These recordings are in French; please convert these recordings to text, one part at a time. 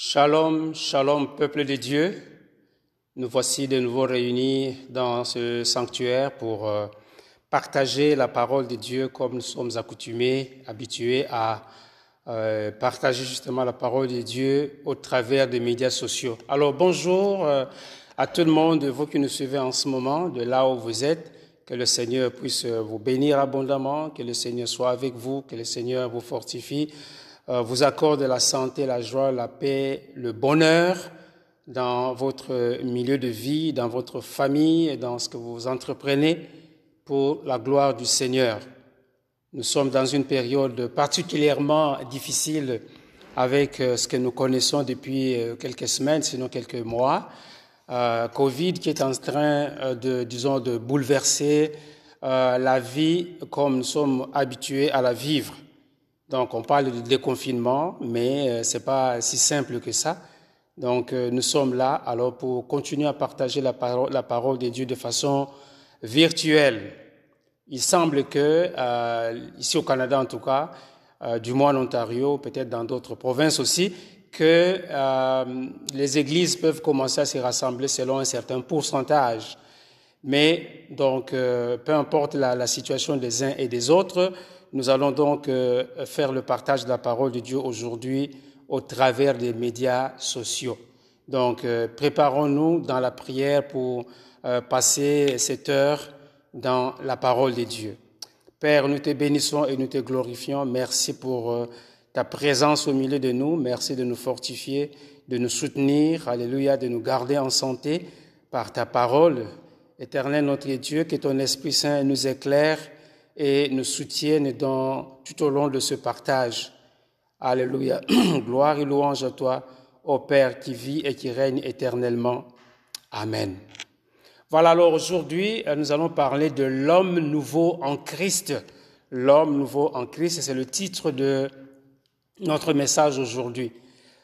Shalom, shalom, peuple de Dieu. Nous voici de nouveau réunis dans ce sanctuaire pour euh, partager la parole de Dieu comme nous sommes accoutumés, habitués à euh, partager justement la parole de Dieu au travers des médias sociaux. Alors bonjour euh, à tout le monde, vous qui nous suivez en ce moment, de là où vous êtes. Que le Seigneur puisse vous bénir abondamment, que le Seigneur soit avec vous, que le Seigneur vous fortifie vous accorde la santé, la joie, la paix, le bonheur dans votre milieu de vie, dans votre famille et dans ce que vous entreprenez pour la gloire du Seigneur. Nous sommes dans une période particulièrement difficile avec euh, ce que nous connaissons depuis euh, quelques semaines, sinon quelques mois. Euh, Covid qui est en train de, disons, de bouleverser euh, la vie comme nous sommes habitués à la vivre. Donc, on parle de déconfinement, mais euh, c'est pas si simple que ça. Donc, euh, nous sommes là alors pour continuer à partager la parole, la parole de Dieu de façon virtuelle. Il semble que euh, ici au Canada, en tout cas, euh, du moins en Ontario, peut-être dans d'autres provinces aussi, que euh, les églises peuvent commencer à se rassembler selon un certain pourcentage. Mais donc, euh, peu importe la, la situation des uns et des autres, nous allons donc euh, faire le partage de la parole de Dieu aujourd'hui au travers des médias sociaux. Donc, euh, préparons-nous dans la prière pour euh, passer cette heure dans la parole de Dieu. Père, nous te bénissons et nous te glorifions. Merci pour ta présence au milieu de nous. Merci de nous fortifier, de nous soutenir. Alléluia, de nous garder en santé par ta parole. Éternel notre Dieu, que ton Esprit Saint nous éclaire et nous soutiennent dans, tout au long de ce partage. Alléluia. Gloire et louange à toi, ô Père qui vit et qui règne éternellement. Amen. Voilà, alors aujourd'hui, nous allons parler de l'homme nouveau en Christ. L'homme nouveau en Christ, c'est le titre de notre message aujourd'hui.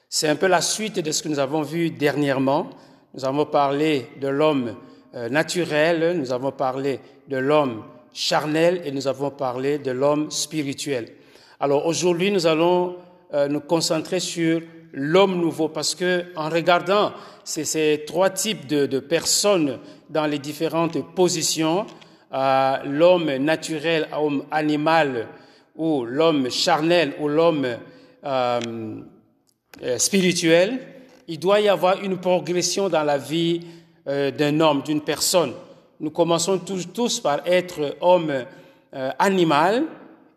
C'est un peu la suite de ce que nous avons vu dernièrement. Nous avons parlé de l'homme euh, naturel, nous avons parlé de l'homme charnel et nous avons parlé de l'homme spirituel. Alors aujourd'hui, nous allons euh, nous concentrer sur l'homme nouveau parce que en regardant ces, trois types de, personnes dans les différentes positions, euh, l'homme naturel, l'homme animal ou l'homme charnel ou l'homme euh, spirituel, il doit y avoir une progression dans la vie d'un homme, d'une personne nous commençons tous, par être homme euh, animal,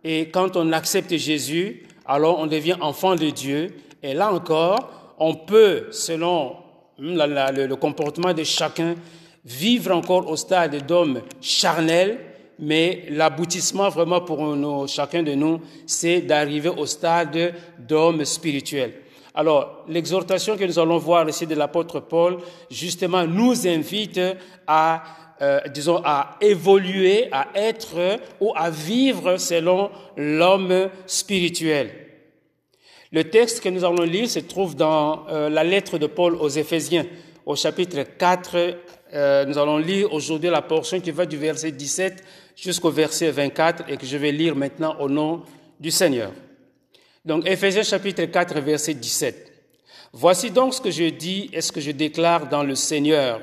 et quand on accepte Jésus, alors on devient enfant de Dieu. Et là encore, on peut, selon la, le, comportement de chacun, vivre encore au stade d'homme charnel, mais l'aboutissement vraiment pour chacun de nous, c'est d'arriver au stade d'homme spirituel. Alors, l'exhortation que nous allons voir ici de l'apôtre Paul, justement, nous invite à euh, disons, à évoluer, à être ou à vivre selon l'homme spirituel. Le texte que nous allons lire se trouve dans euh, la lettre de Paul aux Éphésiens, au chapitre 4. Euh, nous allons lire aujourd'hui la portion qui va du verset 17 jusqu'au verset 24 et que je vais lire maintenant au nom du Seigneur. Donc, Éphésiens chapitre 4, verset 17. Voici donc ce que je dis et ce que je déclare dans le Seigneur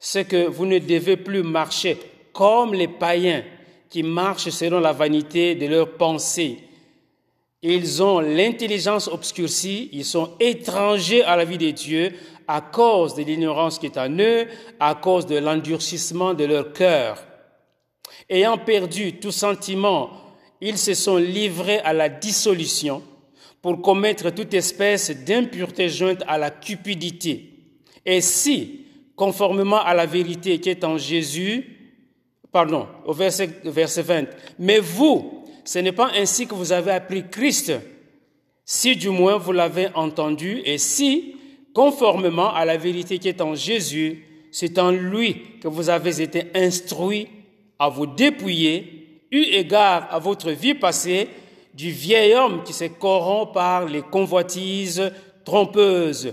c'est que vous ne devez plus marcher comme les païens qui marchent selon la vanité de leurs pensées. Ils ont l'intelligence obscurcie, ils sont étrangers à la vie de Dieu à cause de l'ignorance qui est en eux, à cause de l'endurcissement de leur cœur. Ayant perdu tout sentiment, ils se sont livrés à la dissolution pour commettre toute espèce d'impureté jointe à la cupidité. Et si, conformément à la vérité qui est en Jésus, pardon, au verset, verset 20. Mais vous, ce n'est pas ainsi que vous avez appris Christ, si du moins vous l'avez entendu, et si, conformément à la vérité qui est en Jésus, c'est en lui que vous avez été instruits à vous dépouiller, eu égard à votre vie passée, du vieil homme qui se corrompt par les convoitises trompeuses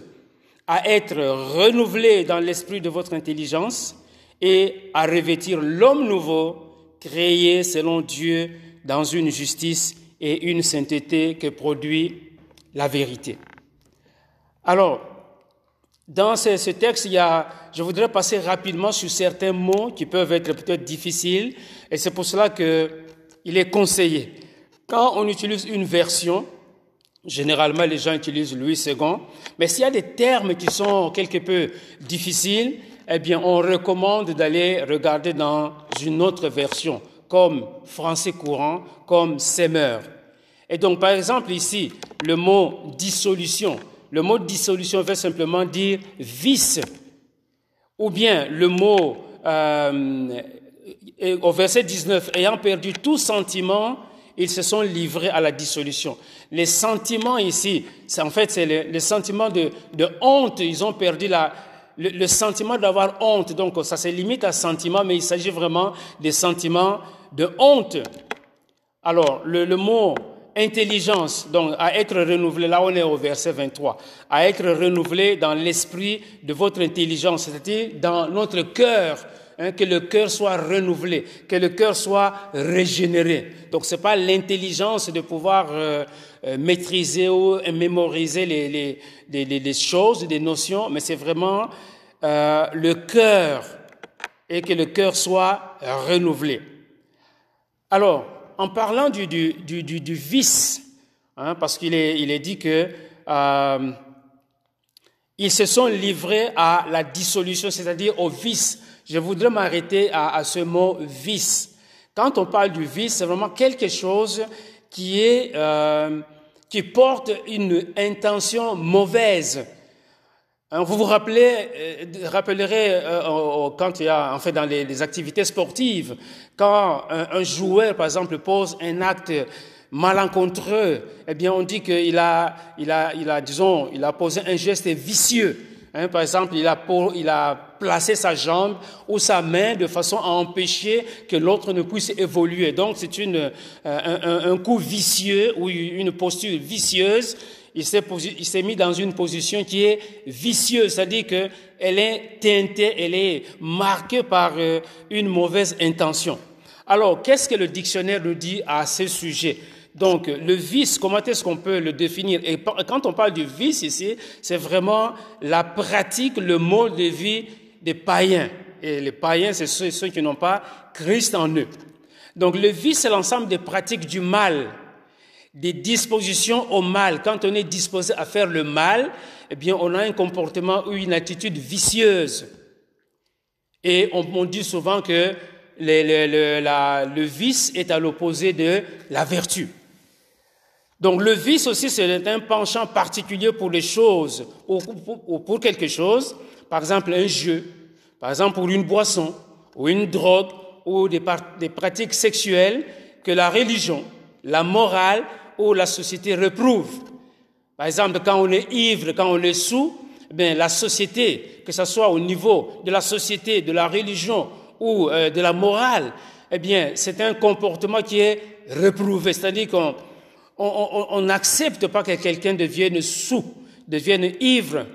à être renouvelé dans l'esprit de votre intelligence et à revêtir l'homme nouveau créé selon Dieu dans une justice et une sainteté que produit la vérité. Alors, dans ce, texte, il y a, je voudrais passer rapidement sur certains mots qui peuvent être peut-être difficiles, et c'est pour cela que il est conseillé. Quand on utilise une version, généralement les gens utilisent Louis II, mais s'il y a des termes qui sont quelque peu difficiles, eh bien, on recommande d'aller regarder dans une autre version, comme français courant, comme semeur. Et donc, par exemple, ici, le mot dissolution. Le mot dissolution veut simplement dire vice. Ou bien le mot, euh, au verset 19, ayant perdu tout sentiment, ils se sont livrés à la dissolution. Les sentiments ici, en fait, c'est les, sentiments de, de, honte. Ils ont perdu la, le, sentiment d'avoir honte. Donc, ça se limite à sentiment, mais il s'agit vraiment des sentiments de honte. Alors, le, le mot intelligence, donc à être renouvelé, là on est au verset 23, à être renouvelé dans l'esprit de votre intelligence, c'est-à-dire dans notre cœur, hein, que le cœur soit renouvelé, que le cœur soit régénéré. Donc c'est pas l'intelligence de pouvoir euh, euh, maîtriser ou mémoriser les, les, les, choses, des notions, mais c'est vraiment euh, le cœur et que le cœur soit renouvelé. Alors, en parlant du, vice, hein, parce qu'il est, est dit que ils se sont livrés à la dissolution, c'est-à-dire au vice. Je voudrais m'arrêter à, ce mot vice. Quand on parle du vice, c'est vraiment quelque chose qui est euh, qui porte une intention mauvaise. Hein, vous vous rappelez, euh, rappellerez euh, quand il y a, en fait, dans les, les activités sportives, quand un, un, joueur, par exemple, pose un acte malencontreux, eh bien, on dit qu'il a, il a, il a, disons, il a posé un geste vicieux. Hein, par exemple, il a, placé sa jambe ou sa main de façon à empêcher que l'autre ne puisse évoluer. Donc, c'est une, euh, un, un, coup vicieux ou une posture vicieuse il s'est mis dans une position qui est vicieuse, c'est-à-dire qu'elle est teintée, elle est marquée par euh, une mauvaise intention. Alors, qu'est-ce que le dictionnaire nous dit à ce sujet? Donc, le vice, comment est-ce qu'on peut le définir? Et quand on parle du vice ici, c'est vraiment la pratique, le mode de vie des païens. Et les païens, c'est ceux, qui n'ont pas Christ en eux. Donc, le vice, c'est l'ensemble des pratiques du mal des dispositions au mal. Quand on est disposé à faire le mal, eh bien, on a un comportement ou une attitude vicieuse. Et on, dit souvent que le vice est à l'opposé de la vertu. Donc le vice aussi, c'est un penchant particulier pour les choses, ou pour, quelque chose, par exemple un jeu, par exemple pour une boisson, ou une drogue, ou des, pratiques sexuelles que la religion, la morale où la société reprouve. Par exemple, quand on est ivre, quand on est sous, eh la société, que ce soit au niveau de la société, de la religion ou euh, de la morale, eh bien, c'est un comportement qui est reprouvé. C'est-à-dire qu'on n'accepte pas que quelqu'un devienne sous, devienne ivre,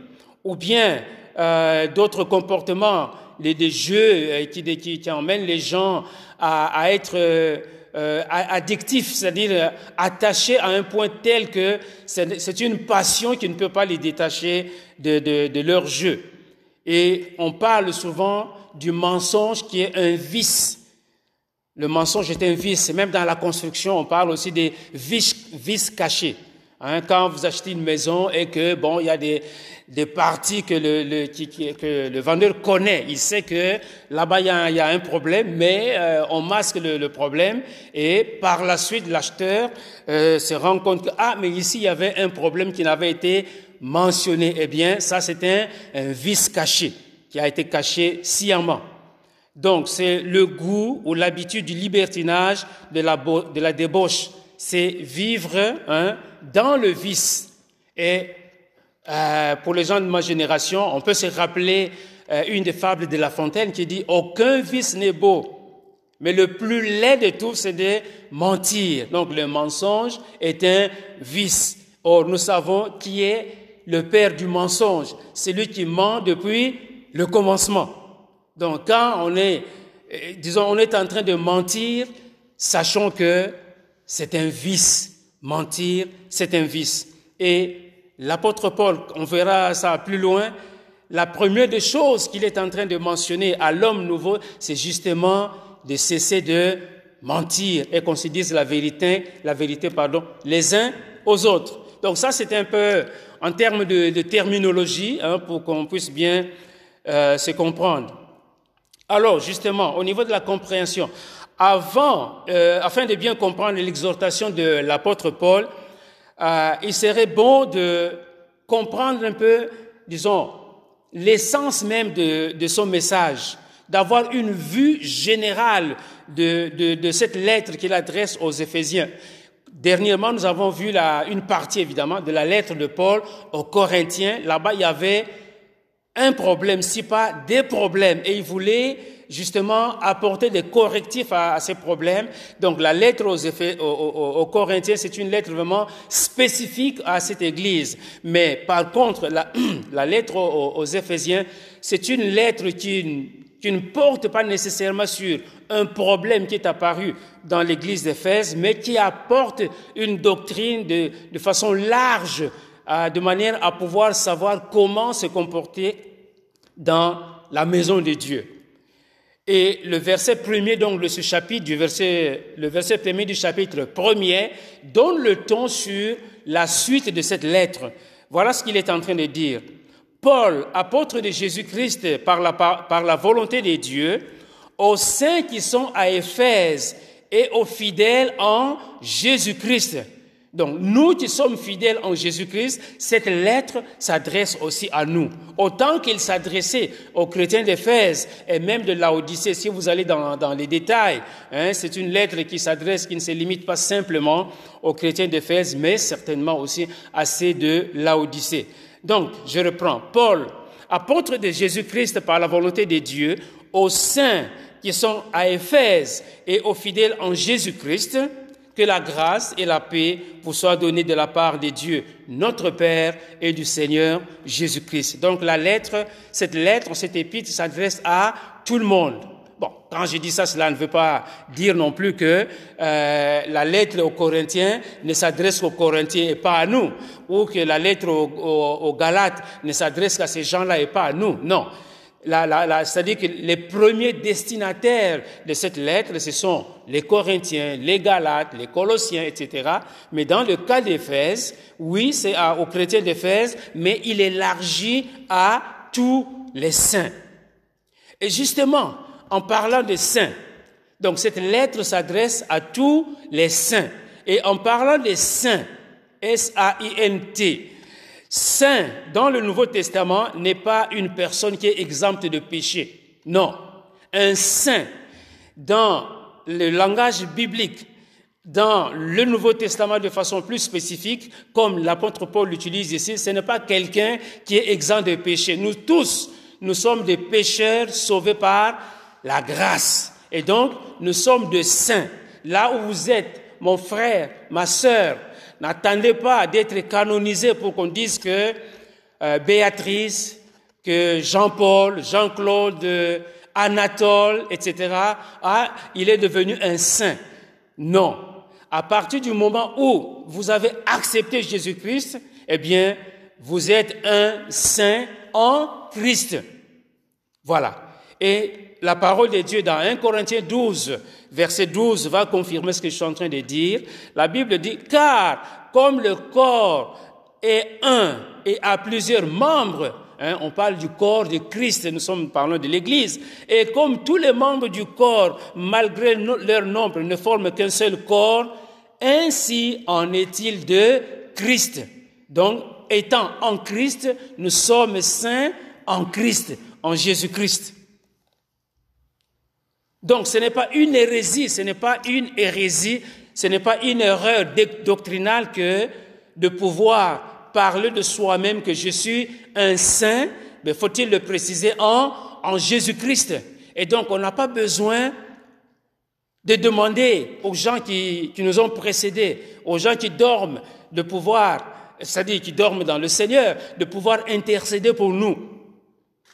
ou bien euh, d'autres comportements, les, des jeux euh, qui, qui, qui, emmènent les gens à, à être euh, addictif, c'est-à-dire euh, attaché à un point tel que c'est une passion qui ne peut pas les détacher de, de, de leur jeu. Et on parle souvent du mensonge qui est un vice. Le mensonge est un vice. Même dans la construction, on parle aussi des vices, cachés. Hein, quand vous achetez une maison et que bon, il y a des, parties que le, vendeur connaît, il sait que là-bas il y, a, il y a un problème, mais euh, on masque le, le, problème et par la suite l'acheteur euh, se rend compte que ah mais ici il y avait un problème qui n'avait été mentionné. Eh bien ça c'est un, un vice caché qui a été caché sciemment. Donc c'est le goût ou l'habitude du libertinage, de la, débauche. C'est vivre hein, dans le vice. Et euh, pour les gens de ma génération, on peut se rappeler euh, une des fables de La Fontaine qui dit Aucun vice n'est beau, mais le plus laid de tous, c'est de mentir. Donc le mensonge est un vice. Or, nous savons qui est le père du mensonge, c'est lui qui ment depuis le commencement. Donc quand on est, euh, disons, on est en train de mentir, sachons que c'est un vice. Mentir, c'est un vice. Et l'apôtre Paul, on verra ça plus loin, la première des choses qu'il est en train de mentionner à l'homme nouveau, c'est justement de cesser de mentir et qu'on se dise la vérité, la vérité, pardon, les uns aux autres. Donc ça, c'est un peu en termes de, terminologie hein, pour qu'on puisse bien euh, se comprendre. Alors, justement, au niveau de la compréhension, avant, euh, afin de bien comprendre l'exhortation de l'apôtre Paul, euh, il serait bon de comprendre un peu, disons, l'essence même de, de, son message, d'avoir une vue générale de, de, de cette lettre qu'il adresse aux Éphésiens. Dernièrement, nous avons vu la, une partie, évidemment, de la lettre de Paul aux Corinthiens. Là-bas, il y avait un problème, si pas des problèmes, et il voulait justement apporter des correctifs à, ces problèmes. Donc la lettre aux, effets, Corinthiens, c'est une lettre vraiment spécifique à cette Église. Mais par contre, la, lettre aux, Éphésiens, c'est une lettre qui, ne porte pas nécessairement sur un problème qui est apparu dans l'Église d'Éphèse, mais qui apporte une doctrine de, façon large, de manière à pouvoir savoir comment se comporter dans la maison de Dieu. Et le verset premier donc chapitre, du verset, le verset premier du chapitre premier, donne le ton sur la suite de cette lettre. Voilà ce qu'il est en train de dire. Paul, apôtre de Jésus-Christ par la, par la volonté de Dieu, aux saints qui sont à Éphèse et aux fidèles en Jésus-Christ. Donc, nous qui sommes fidèles en Jésus-Christ, cette lettre s'adresse aussi à nous. Autant qu'il s'adressait aux chrétiens d'Éphèse et même de Laodicée. Si vous allez dans, dans les détails, hein, c'est une lettre qui s'adresse, qui ne se limite pas simplement aux chrétiens d'Éphèse, mais certainement aussi à ceux de Laodicée. Donc, je reprends. Paul, apôtre de Jésus-Christ par la volonté de Dieu, aux saints qui sont à Éphèse et aux fidèles en Jésus-Christ, que la grâce et la paix vous soient données de la part de Dieu, notre Père et du Seigneur Jésus-Christ. Donc la lettre, cette lettre, cette épître s'adresse à tout le monde. Bon, quand je dis ça, cela ne veut pas dire non plus que euh, la lettre aux Corinthiens ne s'adresse qu'aux Corinthiens et pas à nous, ou que la lettre aux, Galates ne s'adresse qu'à ces gens-là et pas à nous. Non, c'est-à-dire que les premiers destinataires de cette lettre, ce sont les Corinthiens, les Galates, les Colossiens, etc. Mais dans le cas d'Éphèse, oui, c'est aux chrétiens d'Éphèse, mais il élargit à tous les saints. Et justement, en parlant des saints, donc cette lettre s'adresse à tous les saints. Et en parlant des saints, S-A-I-N-T, Saint dans le Nouveau Testament n'est pas une personne qui est exempte de péché. Non. Un saint dans le langage biblique, dans le Nouveau Testament de façon plus spécifique, comme l'apôtre Paul l'utilise ici, ce n'est pas quelqu'un qui est exempt de péché. Nous tous, nous sommes des pécheurs sauvés par la grâce. Et donc, nous sommes des saints. Là où vous êtes, mon frère, ma sœur, N'attendez pas d'être canonisé pour qu'on dise que euh, Béatrice, que Jean-Paul, Jean-Claude, Anatole, etc., ah, il est devenu un saint. Non. À partir du moment où vous avez accepté Jésus-Christ, eh bien, vous êtes un saint en Christ. Voilà. Et la parole de Dieu dans 1 Corinthiens 12, verset 12 va confirmer ce que je suis en train de dire. La Bible dit, car comme le corps est un et a plusieurs membres, hein, on parle du corps de Christ, nous sommes parlant de l'Église, et comme tous les membres du corps, malgré leur nombre, ne forment qu'un seul corps, ainsi en est-il de Christ. Donc, étant en Christ, nous sommes saints en Christ, en Jésus-Christ. Donc ce n'est pas une hérésie, ce n'est pas une hérésie, ce n'est pas une erreur doctrinale que de pouvoir parler de soi-même que je suis un saint, mais faut-il le préciser en, en Jésus-Christ. Et donc on n'a pas besoin de demander aux gens qui, qui nous ont précédés, aux gens qui dorment, de pouvoir, c'est-à-dire qui dorment dans le Seigneur, de pouvoir intercéder pour nous.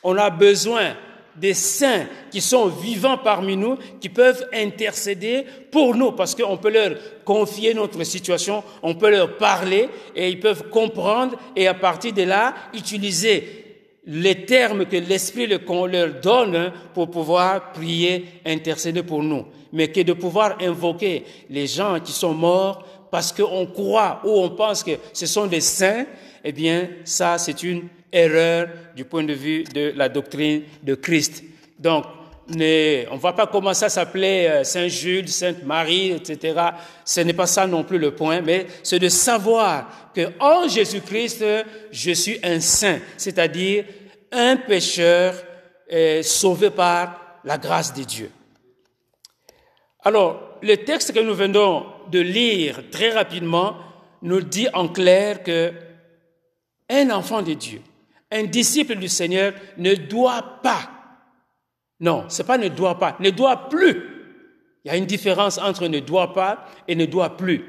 On a besoin des saints qui sont vivants parmi nous, qui peuvent intercéder pour nous, parce qu'on peut leur confier notre situation, on peut leur parler et ils peuvent comprendre et à partir de là utiliser les termes que l'Esprit leur donne pour pouvoir prier, intercéder pour nous. Mais que de pouvoir invoquer les gens qui sont morts parce qu'on croit ou on pense que ce sont des saints, eh bien, ça, c'est une erreur du point de vue de la doctrine de Christ. Donc, on ne va pas commencer à s'appeler euh, Saint Jules, Sainte Marie, etc. Ce n'est pas ça non plus le point, mais c'est de savoir que en Jésus-Christ, je suis un saint, c'est-à-dire un pécheur euh, sauvé par la grâce de Dieu. Alors, le texte que nous venons de lire très rapidement nous dit en clair que un enfant de Dieu, un disciple du Seigneur ne doit pas, non, c'est pas ne doit pas, ne doit plus. Il y a une différence entre ne doit pas et ne doit plus.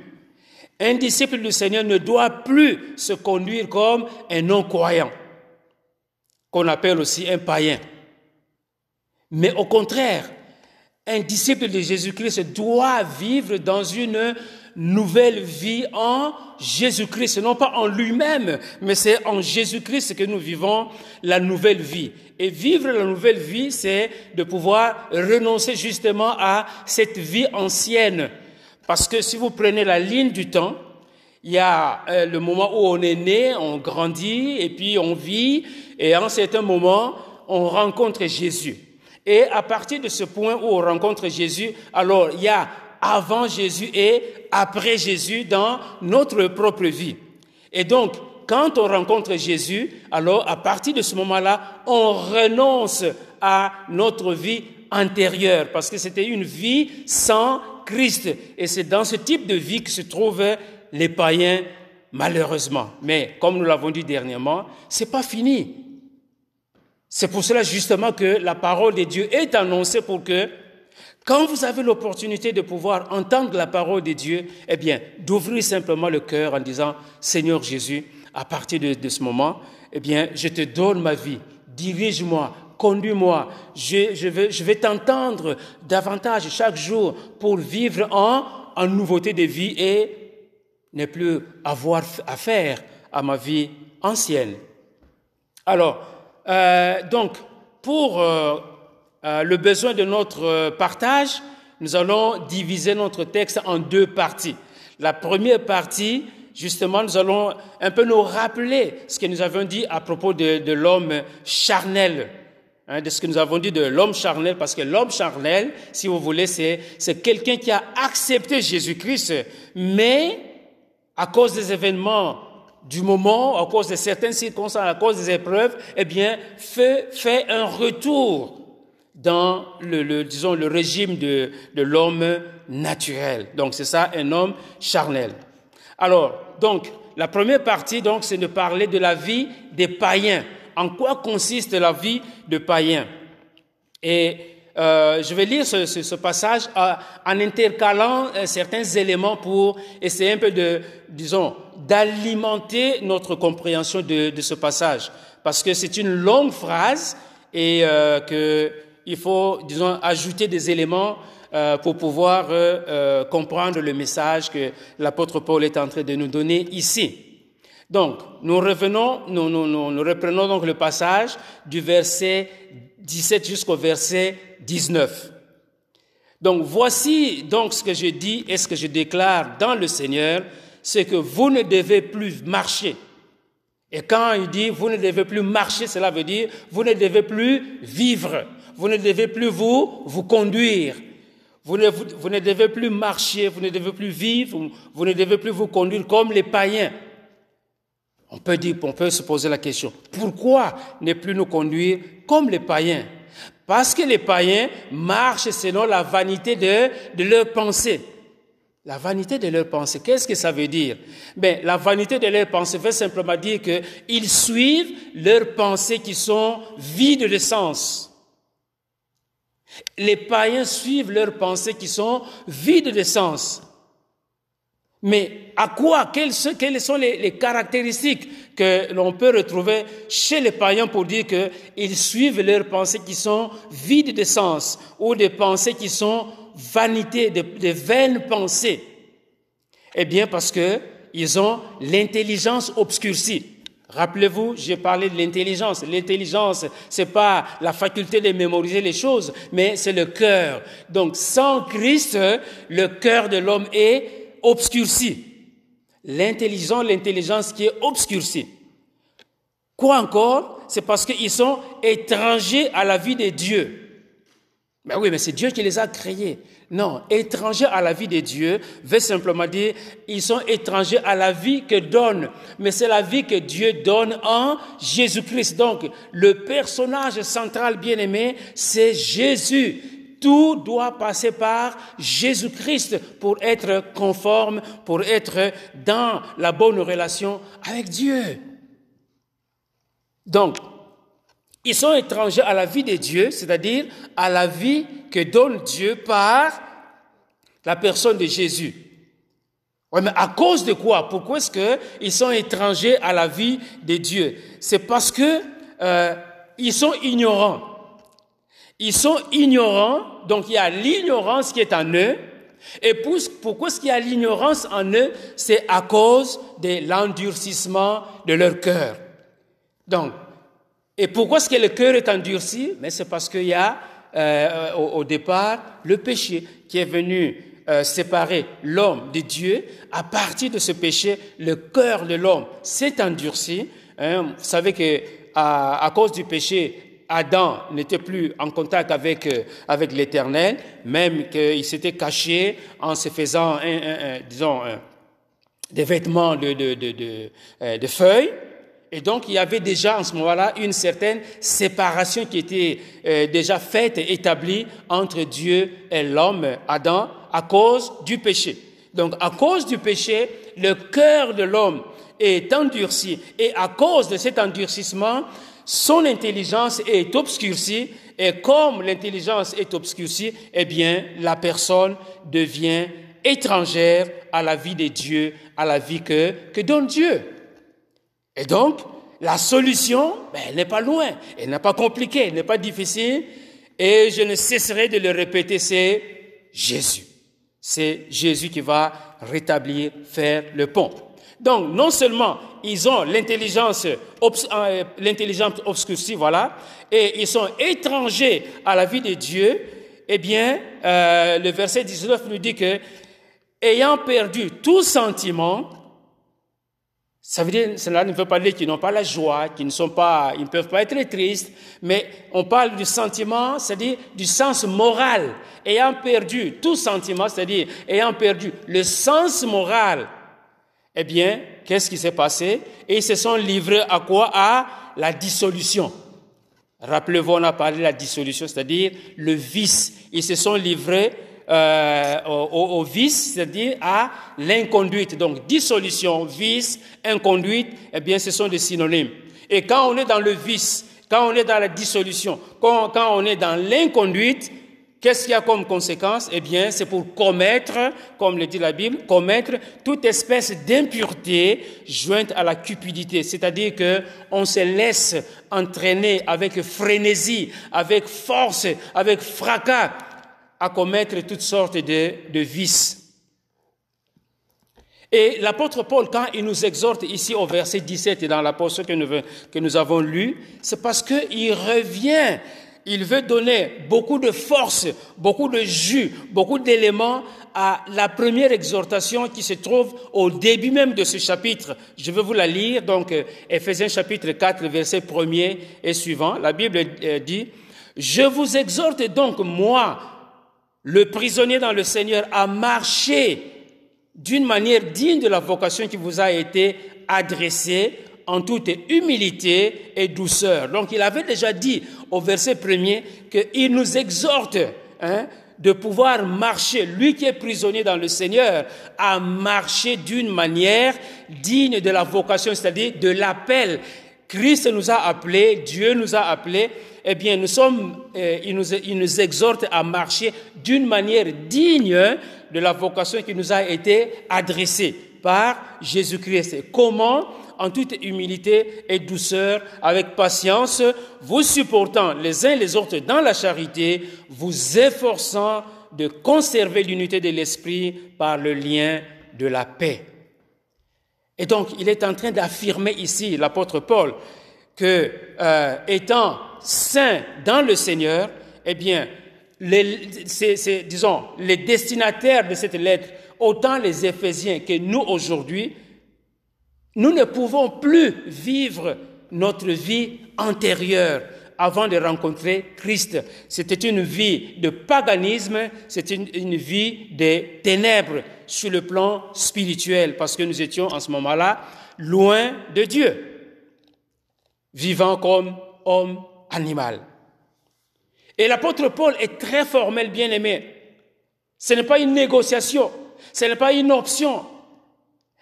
Un disciple du Seigneur ne doit plus se conduire comme un non-croyant, qu'on appelle aussi un païen. Mais au contraire, un disciple de Jésus-Christ doit vivre dans une nouvelle vie en Jésus-Christ, non pas en lui-même, mais c'est en Jésus-Christ que nous vivons la nouvelle vie. Et vivre la nouvelle vie, c'est de pouvoir renoncer justement à cette vie ancienne. Parce que si vous prenez la ligne du temps, il y a euh, le moment où on est né, on grandit, et puis on vit, et un certain moment, on rencontre Jésus. Et à partir de ce point où on rencontre Jésus, alors il y a avant Jésus et après Jésus dans notre propre vie. Et donc, quand on rencontre Jésus, alors à partir de ce moment-là, on renonce à notre vie antérieure, parce que c'était une vie sans Christ. Et c'est dans ce type de vie que se trouvent les païens, malheureusement. Mais comme nous l'avons dit dernièrement, c'est pas fini. C'est pour cela justement que la parole de Dieu est annoncée pour que quand vous avez l'opportunité de pouvoir entendre la parole de Dieu, eh bien, d'ouvrir simplement le cœur en disant, Seigneur Jésus, à partir de, ce moment, eh bien, je te donne ma vie, dirige-moi, conduis-moi, je, vais t'entendre davantage chaque jour pour vivre en, en nouveauté de vie et ne plus avoir affaire à ma vie ancienne. Alors, euh, donc, pour euh, euh, le besoin de notre euh, partage, nous allons diviser notre texte en deux parties. La première partie, justement, nous allons un peu nous rappeler ce que nous avons dit à propos de, de l'homme charnel, hein, de ce que nous avons dit de l'homme charnel, parce que l'homme charnel, si vous voulez, c'est, c'est quelqu'un qui a accepté Jésus-Christ, mais à cause des événements du moment, à cause de certaines circonstances, à cause des épreuves, eh bien, fait, fait un retour dans le, disons, le régime de, de l'homme naturel. Donc, c'est ça, un homme charnel. Alors, donc, la première partie, donc, c'est de parler de la vie des païens. En quoi consiste la vie de païens? Et euh, je vais lire ce, ce, passage en, intercalant euh, certains éléments pour essayer un peu de, disons, d'alimenter notre compréhension de, de, ce passage. Parce que c'est une longue phrase et euh, que il faut, disons, ajouter des éléments euh, pour pouvoir euh, euh, comprendre le message que l'apôtre Paul est en train de nous donner ici. Donc, nous revenons, nous, nous, reprenons donc le passage du verset 17 jusqu'au verset 19. Donc, voici donc ce que je dis et ce que je déclare dans le Seigneur, c'est que vous ne devez plus marcher. Et quand il dit vous ne devez plus marcher, cela veut dire vous ne devez plus vivre vous ne devez plus vous, vous conduire. Vous ne, vous, ne devez plus marcher, vous ne devez plus vivre, vous, ne devez plus vous conduire comme les païens. On peut dire, on peut se poser la question, pourquoi ne plus nous conduire comme les païens? Parce que les païens marchent selon la vanité de, de leurs pensées. La vanité de leurs pensées, qu'est-ce que ça veut dire? Ben, la vanité de leurs pensées veut simplement dire qu'ils suivent leurs pensées qui sont vides de sens. Les païens suivent leurs pensées qui sont vides de sens. Mais à quoi Quelles sont les, caractéristiques que l'on peut retrouver chez les païens pour dire qu'ils suivent leurs pensées qui sont vides de sens ou des pensées qui sont vanités, de, vaines pensées? Eh bien, parce que ils ont l'intelligence obscurcie. Rappelez-vous, j'ai parlé de l'intelligence. L'intelligence, c'est pas la faculté de mémoriser les choses, mais c'est le cœur. Donc, sans Christ, le cœur de l'homme est obscurci. L'intelligence, l'intelligence qui est obscurcie. Quoi encore? C'est parce qu'ils sont étrangers à la vie de Dieu. Mais oui, mais c'est Dieu qui les a créés. Non, étrangers à la vie de Dieu veut simplement dire ils sont étrangers à la vie que donne, mais c'est la vie que Dieu donne en Jésus-Christ. Donc, le personnage central bien-aimé, c'est Jésus tout doit passer par Jésus-Christ pour être conforme, pour être dans la bonne relation avec Dieu. Donc, ils sont étrangers à la vie de Dieu, c'est-à-dire à la vie que donne Dieu par la personne de Jésus. Oui, mais à cause de quoi? Pourquoi est-ce qu'ils sont étrangers à la vie de Dieu? C'est parce que euh, ils sont ignorants. Ils sont ignorants, donc il y a l'ignorance qui est en eux. Et pourquoi est-ce qu'il y a l'ignorance en eux? C'est à cause de l'endurcissement de leur cœur. Donc, et pourquoi est-ce que le cœur est endurci? Mais c'est parce qu'il y a euh, au, départ le péché qui est venu euh, séparer l'homme de Dieu. À partir de ce péché, le cœur de l'homme s'est endurci. Hein. Vous savez que à, à cause du péché, Adam n'était plus en contact avec, euh, avec l'Éternel, même qu'il s'était caché en se faisant, disons, des vêtements de, de, de, euh, de, feuilles. Et donc, il y avait déjà en ce moment-là une certaine séparation qui était euh, déjà faite et établie entre Dieu et l'homme, Adam, à cause du péché. Donc, à cause du péché, le cœur de l'homme est endurci. Et à cause de cet endurcissement, son intelligence est obscurcie et comme l'intelligence est obscurcie, eh bien, la personne devient étrangère à la vie de Dieu, à la vie que, que donne Dieu. Et donc, la solution, ben, elle n'est pas loin, elle n'est pas compliquée, elle n'est pas difficile, et je ne cesserai de le répéter, c'est Jésus. C'est Jésus qui va rétablir, faire le pont. Donc, non seulement ils ont l'intelligence, euh, l'intelligence obscurcie, voilà, et ils sont étrangers à la vie de Dieu, eh bien, euh, le verset 19 nous dit que, ayant perdu tout sentiment, ça veut dire, cela ne veut pas dire qu'ils n'ont pas la joie, qu'ils ne sont pas, ils ne peuvent pas être tristes, mais on parle du sentiment, c'est-à-dire du sens moral. Ayant perdu tout sentiment, c'est-à-dire ayant perdu le sens moral eh bien, qu'est-ce qui s'est passé? Et ils se sont livrés à quoi? À la dissolution. Rappelez-vous, on a parlé de la dissolution, c'est-à-dire le vice. Ils se sont livrés euh, au, vice, c'est-à-dire à, l'inconduite. Donc, dissolution, vice, inconduite, eh bien, ce sont des synonymes. Et quand on est dans le vice, quand on est dans la dissolution, quand on est dans l'inconduite, Qu'est-ce qu'il y a comme conséquence? Eh bien, c'est pour commettre, comme le dit la Bible, commettre toute espèce d'impureté jointe à la cupidité. C'est-à-dire que on se laisse entraîner avec frénésie, avec force, avec fracas à commettre toutes sortes de, de vices. Et l'apôtre Paul, quand il nous exhorte ici au verset 17 et dans l'apôtre que nous, que nous avons lu, c'est parce qu'il revient il veut donner beaucoup de force, beaucoup de jus, beaucoup d'éléments à la première exhortation qui se trouve au début même de ce chapitre. Je vais vous la lire, donc euh, Ephésiens chapitre 4, verset 1er et suivant. La Bible euh, dit, Je vous exhorte donc, moi, le prisonnier dans le Seigneur, à marcher d'une manière digne de la vocation qui vous a été adressée en toute humilité et douceur. Donc il avait déjà dit au verset premier qu'il nous exhorte hein, de pouvoir marcher, lui qui est prisonnier dans le Seigneur, à marcher d'une manière digne de la vocation, c'est-à-dire de l'appel. Christ nous a appelés, Dieu nous a appelés, eh bien, nous sommes, euh, il, nous, il nous exhorte à marcher d'une manière digne de la vocation qui nous a été adressée par Jésus-Christ. Comment en toute humilité et douceur, avec patience, vous supportant les uns les autres dans la charité, vous efforçant de conserver l'unité de l'esprit par le lien de la paix. Et donc, il est en train d'affirmer ici, l'apôtre Paul, que euh, étant saint dans le Seigneur, eh bien, les, disons, les destinataires de cette lettre, autant les Éphésiens que nous aujourd'hui, nous ne pouvons plus vivre notre vie antérieure avant de rencontrer Christ. C'était une vie de paganisme, c'était une, vie des ténèbres sur le plan spirituel, parce que nous étions en ce moment-là loin de Dieu, vivant comme homme animal. Et l'apôtre Paul est très formel, bien aimé. Ce n'est pas une négociation, ce n'est pas une option,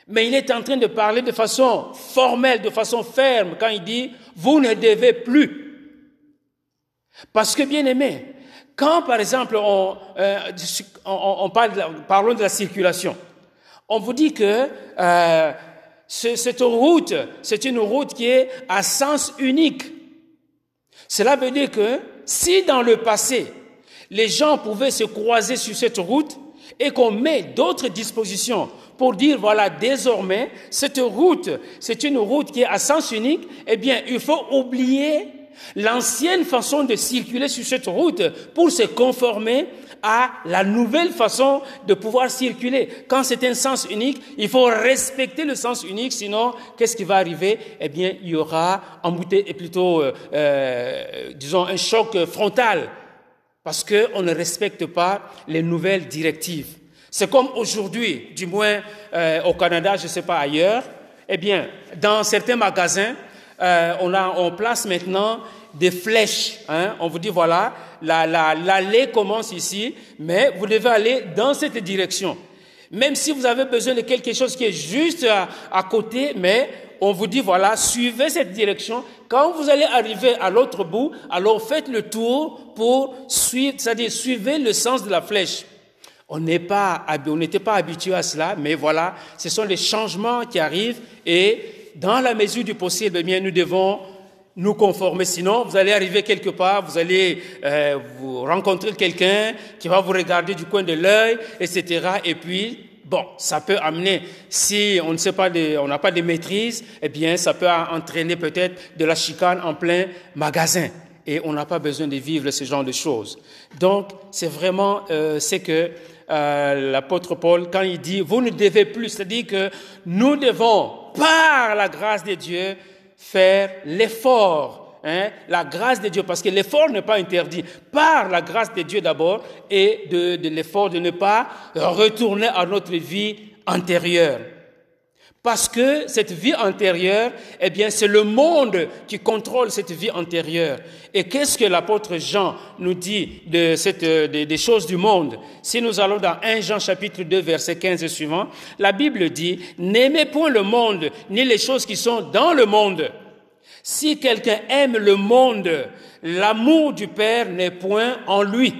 mais il est en train de parler de façon formelle, de façon ferme, quand il dit, vous ne devez plus. Parce que, bien aimé, quand par exemple on, euh, on, parle de parlons de la circulation, on vous dit que euh, cette route, c'est une route qui est à sens unique. Cela veut dire que si dans le passé, les gens pouvaient se croiser sur cette route et qu'on met d'autres dispositions pour dire, voilà, désormais, cette route, c'est une route qui est à sens unique, eh bien, il faut oublier l'ancienne façon de circuler sur cette route pour se conformer à la nouvelle façon de pouvoir circuler. Quand c'est un sens unique, il faut respecter le sens unique, sinon, qu'est-ce qui va arriver? Eh bien, il y aura et plutôt, euh, euh, disons, un choc frontal, parce qu'on ne respecte pas les nouvelles directives. C'est comme aujourd'hui, du moins euh, au Canada, je ne sais pas ailleurs, eh bien, dans certains magasins, on, a, on place maintenant des flèches. Hein. On vous dit, voilà, l'allée la, commence ici, mais vous devez aller dans cette direction. Même si vous avez besoin de quelque chose qui est juste à, à côté, mais on vous dit, voilà, suivez cette direction. Quand vous allez arriver à l'autre bout, alors faites le tour pour suivre, c'est-à-dire suivez le sens de la flèche. On n'est pas, on n'était pas habitué à cela, mais voilà, ce sont les changements qui arrivent et dans la mesure du possible, eh bien, nous devons nous conformer. Sinon, vous allez arriver quelque part, vous allez euh, vous rencontrer quelqu'un qui va vous regarder du coin de l'œil, etc. Et puis, bon, ça peut amener, si on ne sait pas, de, on n'a pas de maîtrise, eh bien, ça peut entraîner peut-être de la chicane en plein magasin. Et on n'a pas besoin de vivre ce genre de choses. Donc, c'est vraiment, euh, c'est que euh, l'apôtre Paul quand il dit, vous ne devez plus, c'est-à-dire que nous devons, par la grâce de Dieu, faire l'effort Hein, la grâce de Dieu, parce que l'effort n'est pas interdit, par la grâce de Dieu d'abord, et de, de l'effort de ne pas retourner à notre vie antérieure. Parce que cette vie antérieure, eh bien, c'est le monde qui contrôle cette vie antérieure. Et qu'est-ce que l'apôtre Jean nous dit de cette, des choses du monde? Si nous allons dans 1 Jean chapitre 2 verset 15 et suivant, la Bible dit, n'aimez point le monde, ni les choses qui sont dans le monde. Si quelqu'un aime le monde, l'amour du Père n'est point en lui.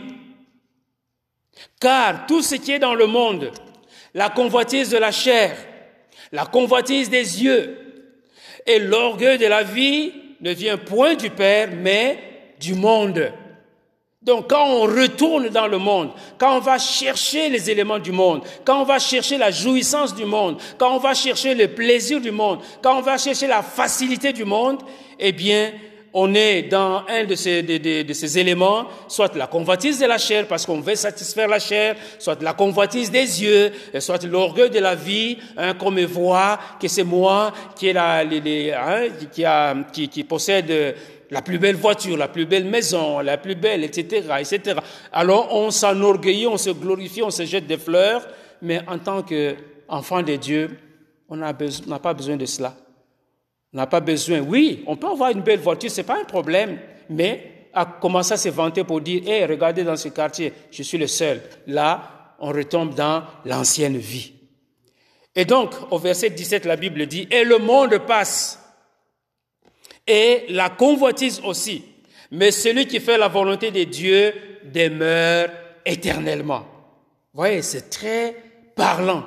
Car tout ce qui est dans le monde, la convoitise de la chair, la convoitise des yeux et l'orgueil de la vie ne vient point du Père, mais du monde. Donc quand on retourne dans le monde, quand on va chercher les éléments du monde, quand on va chercher la jouissance du monde, quand on va chercher le plaisir du monde, quand on va chercher la facilité du monde, eh bien, on est dans un de ces, de, ces éléments, soit la convoitise de la chair, parce qu'on veut satisfaire la chair, soit la convoitise des yeux, soit l'orgueil de la vie, hein, qu'on me voit que c'est moi qui, est la, hein, qui, qui, possède la plus belle voiture, la plus belle maison, la plus belle, etc., etc. Alors on s'enorgueillit, on se glorifie, on se jette des fleurs, mais en tant qu'enfant de Dieu, on n'a pas besoin de cela. N'a pas besoin. Oui, on peut avoir une belle voiture, c'est pas un problème, mais à commencer à se vanter pour dire, hé, regardez dans ce quartier, je suis le seul. Là, on retombe dans l'ancienne vie. Et donc, au verset 17, la Bible dit, et le monde passe, et la convoitise aussi. Mais celui qui fait la volonté de Dieu demeure éternellement. Vous voyez, c'est très parlant.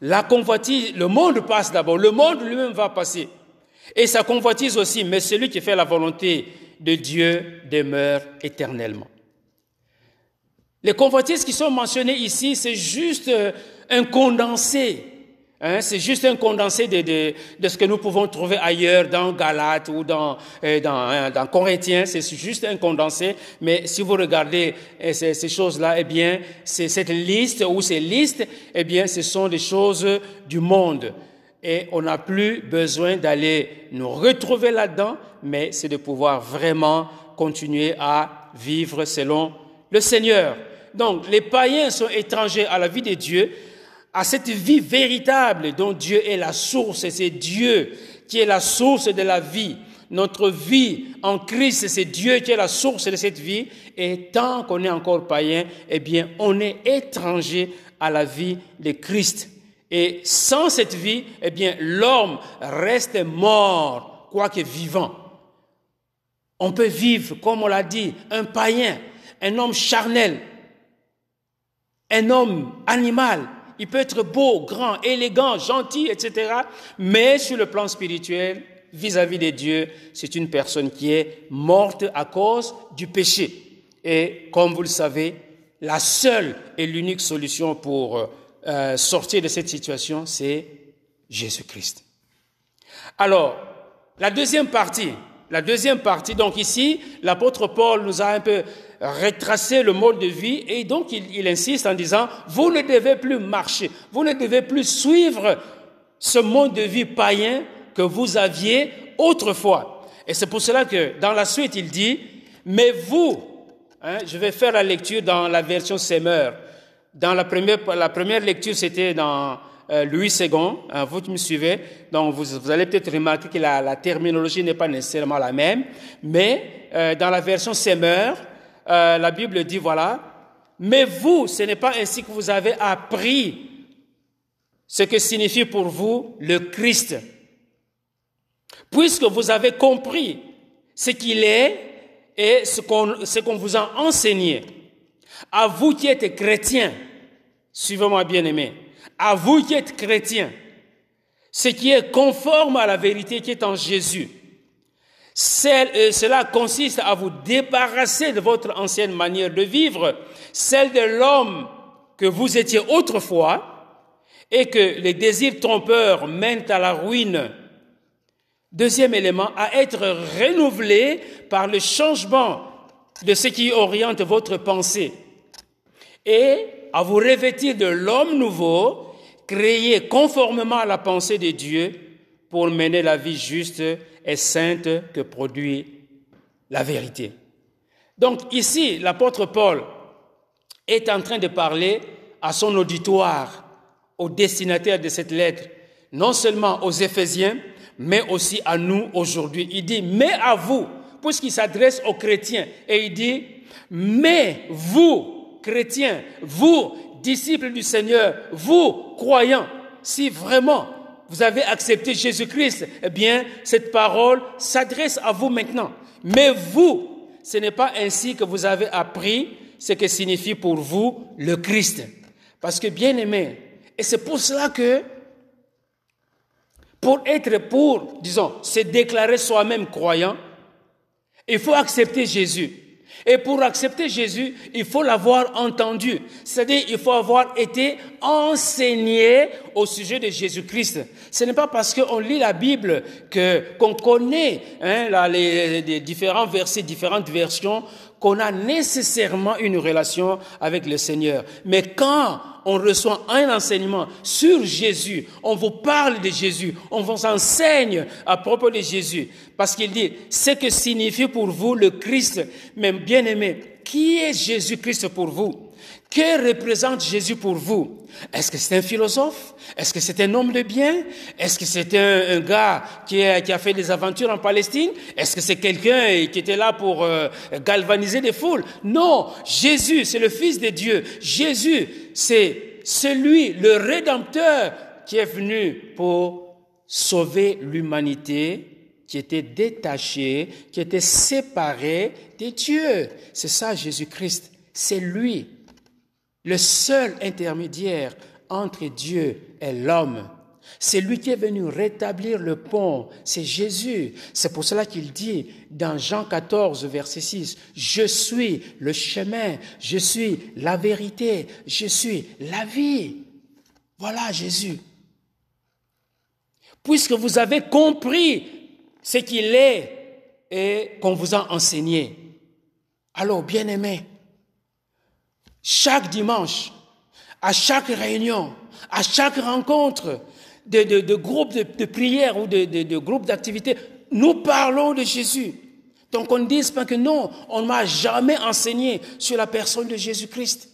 La convoitise, le monde passe d'abord, le monde lui-même va passer. Et sa convoitise aussi, mais celui qui fait la volonté de Dieu demeure éternellement. Les convoitises qui sont mentionnées ici, c'est juste euh, un condensé. Hein, c'est juste un condensé de, de, de, ce que nous pouvons trouver ailleurs dans Galates ou dans, euh, dans, hein, dans Corinthiens. C'est juste un condensé. Mais si vous regardez euh, ces, ces choses-là, eh bien, c'est cette liste ou ces listes, eh bien, ce sont des choses du monde. Et on n'a plus besoin d'aller nous retrouver là-dedans, mais c'est de pouvoir vraiment continuer à vivre selon le Seigneur. Donc, les païens sont étrangers à la vie de Dieu, à cette vie véritable dont Dieu est la source, et c'est Dieu qui est la source de la vie. Notre vie en Christ, c'est Dieu qui est la source de cette vie, et tant qu'on est encore païen, eh bien, on est étranger à la vie de Christ. Et sans cette vie, eh bien, l'homme reste mort, quoique vivant. On peut vivre, comme on l'a dit, un païen, un homme charnel, un homme animal. Il peut être beau, grand, élégant, gentil, etc. Mais sur le plan spirituel, vis-à-vis de Dieu, c'est une personne qui est morte à cause du péché. Et comme vous le savez, la seule et l'unique solution pour euh, sortir de cette situation, c'est Jésus-Christ. Alors, la deuxième partie, la deuxième partie, donc ici, l'apôtre Paul nous a un peu retracer le mode de vie et donc il, il, insiste en disant, vous ne devez plus marcher, vous ne devez plus suivre ce mode de vie païen que vous aviez autrefois. Et c'est pour cela que dans la suite il dit, mais vous, hein, je vais faire la lecture dans la version Semeur. Dans la première, la première lecture c'était dans euh, Louis II, hein, vous me suivez, donc vous, vous allez peut-être remarquer que la, la terminologie n'est pas nécessairement la même, mais euh, dans la version Semeur, euh, la Bible dit, voilà, mais vous, ce n'est pas ainsi que vous avez appris ce que signifie pour vous le Christ. Puisque vous avez compris ce qu'il est et ce qu'on qu'on vous a enseigné. À vous qui êtes chrétiens, suivez-moi bien aimé, à vous qui êtes chrétiens, ce qui est conforme à la vérité qui est en Jésus, euh, cela consiste à vous débarrasser de votre ancienne manière de vivre, celle de l'homme que vous étiez autrefois, et que les désirs trompeurs mènent à la ruine. Deuxième élément, à être renouvelé par le changement de ce qui oriente votre pensée et à vous revêtir de l'homme nouveau, créé conformément à la pensée de Dieu pour mener la vie juste et sainte que produit la vérité. Donc ici, l'apôtre Paul est en train de parler à son auditoire, au destinataire de cette lettre, non seulement aux Éphésiens, mais aussi à nous aujourd'hui. Il dit, mais à vous, puisqu'il s'adresse aux chrétiens, et il dit, mais vous, chrétiens, vous, disciples du Seigneur, vous, croyants, si vraiment vous avez accepté Jésus-Christ, eh bien, cette parole s'adresse à vous maintenant. Mais vous, ce n'est pas ainsi que vous avez appris ce que signifie pour vous le Christ. Parce que, bien aimé, et c'est pour cela que, pour être pour, disons, se déclarer soi-même croyant, il faut accepter Jésus. Et pour accepter Jésus, il faut l'avoir entendu. C'est-à-dire, il faut avoir été enseigné au sujet de Jésus-Christ. Ce n'est pas parce qu'on lit la Bible que qu'on connaît hein, les différents versets, différentes versions, qu'on a nécessairement une relation avec le Seigneur. Mais quand on reçoit un enseignement sur Jésus, on vous parle de Jésus, on vous enseigne à propos de Jésus, parce qu'il dit ce que signifie pour vous le Christ. Mais bien aimé, qui est Jésus-Christ pour vous? Que représente Jésus pour vous? Est-ce que c'est un philosophe? Est-ce que c'est un homme de bien? Est-ce que c'est un, gars qui a, fait des aventures en Palestine? Est-ce que c'est quelqu'un qui était là pour euh, galvaniser des foules? Non, Jésus, c'est le Fils de Dieu. Jésus, c'est celui, le Rédempteur, qui est venu pour sauver l'humanité qui était détaché, qui était séparé de Dieu. C'est ça Jésus-Christ. C'est lui, le seul intermédiaire entre Dieu et l'homme. C'est lui qui est venu rétablir le pont, c'est Jésus. C'est pour cela qu'il dit dans Jean 14, verset 6, Je suis le chemin, je suis la vérité, je suis la vie. Voilà Jésus. Puisque vous avez compris ce qu'il est et qu'on vous a enseigné. Alors, bien aimé, chaque dimanche, à chaque réunion, à chaque rencontre de, de, de groupe de, de, prière ou de, de groupe d'activité, nous parlons de Jésus. Donc on ne dise pas que non, on ne m'a jamais enseigné sur la personne de Jésus-Christ.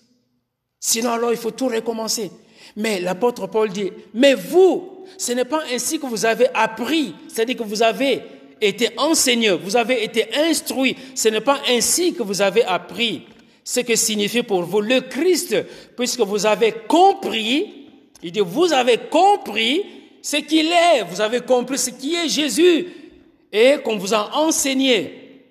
Sinon alors il faut tout recommencer. Mais l'apôtre Paul dit, mais vous, ce n'est pas ainsi que vous avez appris, c'est-à-dire que vous avez été enseigné, vous avez été instruit, ce n'est pas ainsi que vous avez appris ce que signifie pour vous le Christ, puisque vous avez compris, il dit, vous avez compris ce qu'il est, vous avez compris ce qui est Jésus, et qu'on vous a enseigné.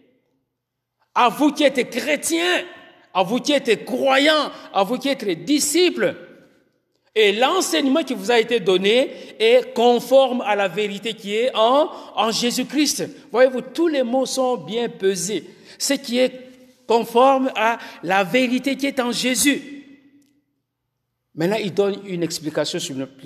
À vous qui êtes chrétiens, à vous qui êtes croyants, à vous qui êtes disciples, et l'enseignement qui vous a été donné est conforme à la vérité qui est en, en Jésus-Christ. Voyez-vous, tous les mots sont bien pesés. Ce qui est conforme à la vérité qui est en Jésus. Maintenant, il donne une explication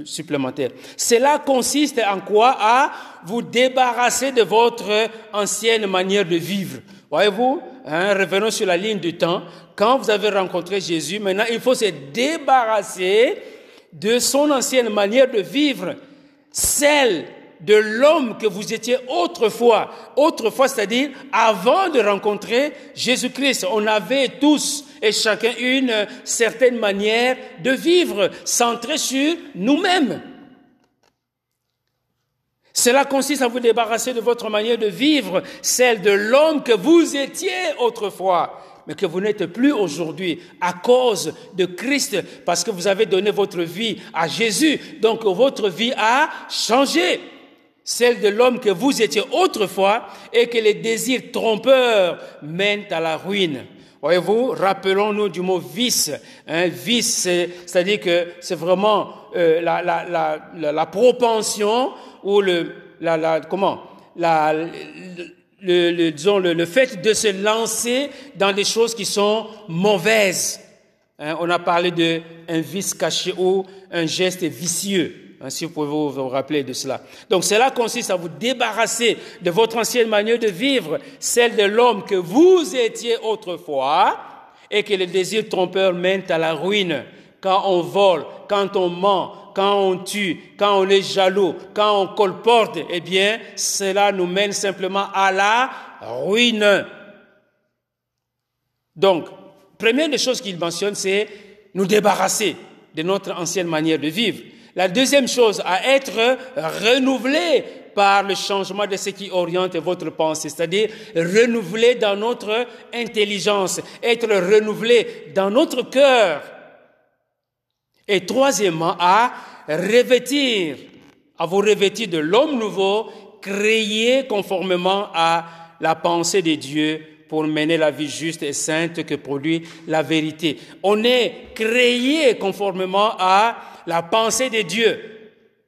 supplémentaire. Cela consiste en quoi? À vous débarrasser de votre ancienne manière de vivre. Voyez-vous, hein, revenons sur la ligne du temps. Quand vous avez rencontré Jésus, maintenant, il faut se débarrasser de son ancienne manière de vivre, celle de l'homme que vous étiez autrefois. Autrefois, c'est-à-dire avant de rencontrer Jésus-Christ. On avait tous et chacun une certaine manière de vivre, centrée sur nous-mêmes. Cela consiste à vous débarrasser de votre manière de vivre, celle de l'homme que vous étiez autrefois mais que vous n'êtes plus aujourd'hui à cause de Christ, parce que vous avez donné votre vie à Jésus. Donc votre vie a changé. Celle de l'homme que vous étiez autrefois et que les désirs trompeurs mènent à la ruine. Voyez-vous, rappelons-nous du mot vice. Un vice, c'est-à-dire que c'est vraiment euh, la, la, la, la, propension ou le, la, la, comment, la, le, disons, le, le, fait de se lancer dans des choses qui sont mauvaises. Hein, on a parlé d'un vice caché ou un geste vicieux, hein, si vous pouvez vous, vous, rappeler de cela. Donc cela consiste à vous débarrasser de votre ancienne manière de vivre, celle de l'homme que vous étiez autrefois, et que les désirs trompeurs mènent à la ruine. Quand on vole, quand on ment, quand on tue, quand on est jaloux, quand on colporte, eh bien, cela nous mène simplement à la ruine. Donc, première des choses qu'il mentionne, c'est nous débarrasser de notre ancienne manière de vivre. La deuxième chose, à être renouvelé par le changement de ce qui oriente votre pensée, c'est-à-dire renouvelé dans notre intelligence, être renouvelé dans notre cœur. Et troisièmement, à revêtir, à vous revêtir de l'homme nouveau, créé conformément à la pensée de Dieu pour mener la vie juste et sainte que produit la vérité. On est créé conformément à la pensée de Dieu.